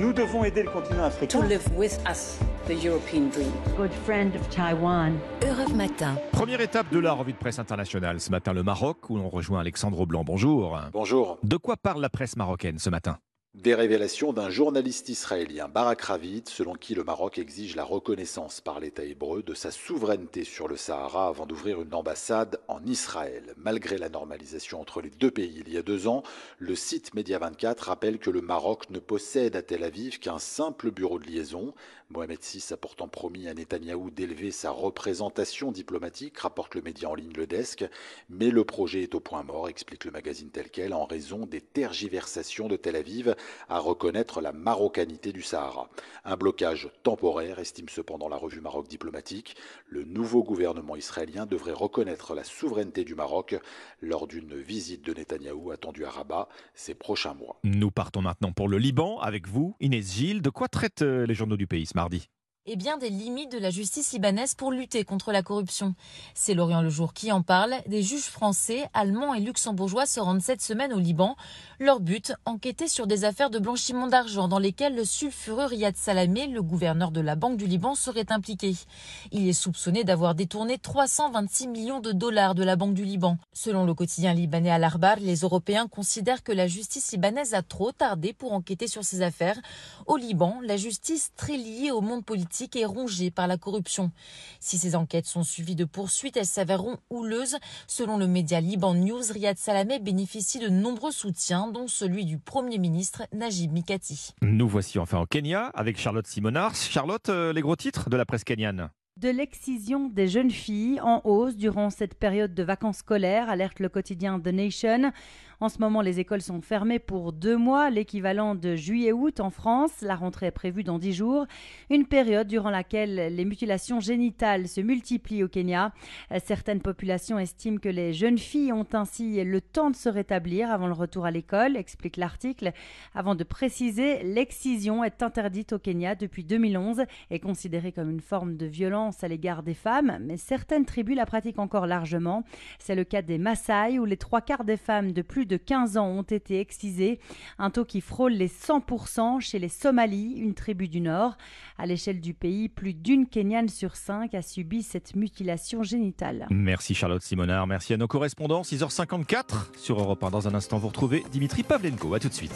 Nous devons aider le continent africain. to live with us the European dream. good friend of Taiwan. Europe Matin. Première étape de la revue de presse internationale. Ce matin, le Maroc, où l'on rejoint Alexandre Blanc. Bonjour. Bonjour. De quoi parle la presse marocaine ce matin? Des révélations d'un journaliste israélien, Barak Ravid, selon qui le Maroc exige la reconnaissance par l'État hébreu de sa souveraineté sur le Sahara avant d'ouvrir une ambassade en Israël. Malgré la normalisation entre les deux pays il y a deux ans, le site Média 24 rappelle que le Maroc ne possède à Tel Aviv qu'un simple bureau de liaison. Mohamed VI a pourtant promis à Netanyahou d'élever sa représentation diplomatique, rapporte le média en ligne Le Desk. Mais le projet est au point mort, explique le magazine tel quel, en raison des tergiversations de Tel Aviv à reconnaître la marocanité du Sahara. Un blocage temporaire, estime cependant la revue Maroc diplomatique. Le nouveau gouvernement israélien devrait reconnaître la souveraineté du Maroc lors d'une visite de Netanyahou attendue à Rabat ces prochains mois. Nous partons maintenant pour le Liban avec vous, Inès Gilles. De quoi traitent euh, les journaux du pays ce mardi? Eh bien, des limites de la justice libanaise pour lutter contre la corruption. C'est Lorient Le Jour qui en parle. Des juges français, allemands et luxembourgeois se rendent cette semaine au Liban. Leur but, enquêter sur des affaires de blanchiment d'argent dans lesquelles le sulfureux Riyad Salamé, le gouverneur de la Banque du Liban, serait impliqué. Il est soupçonné d'avoir détourné 326 millions de dollars de la Banque du Liban. Selon le quotidien libanais Al Arbar, les Européens considèrent que la justice libanaise a trop tardé pour enquêter sur ces affaires. Au Liban, la justice, très liée au monde politique, est rongée par la corruption. Si ces enquêtes sont suivies de poursuites, elles s'avéreront houleuses. Selon le média Liban News, Riyad Salamé bénéficie de nombreux soutiens, dont celui du Premier ministre Najib Mikati. Nous voici enfin au Kenya avec Charlotte Simonard. Charlotte, euh, les gros titres de la presse kenyane De l'excision des jeunes filles en hausse durant cette période de vacances scolaires, alerte le quotidien The Nation. En ce moment, les écoles sont fermées pour deux mois, l'équivalent de juillet-août en France. La rentrée est prévue dans dix jours. Une période durant laquelle les mutilations génitales se multiplient au Kenya. Certaines populations estiment que les jeunes filles ont ainsi le temps de se rétablir avant le retour à l'école, explique l'article. Avant de préciser, l'excision est interdite au Kenya depuis 2011 et considérée comme une forme de violence à l'égard des femmes, mais certaines tribus la pratiquent encore largement. C'est le cas des Maasai où les trois quarts des femmes de plus de 15 ans ont été excisées, un taux qui frôle les 100% chez les Somalis, une tribu du Nord. À l'échelle du pays, plus d'une Kenyane sur cinq a subi cette mutilation génitale. Merci Charlotte Simonard, merci à nos correspondants. 6h54 sur Europe 1. Dans un instant, vous retrouvez Dimitri Pavlenko. A tout de suite.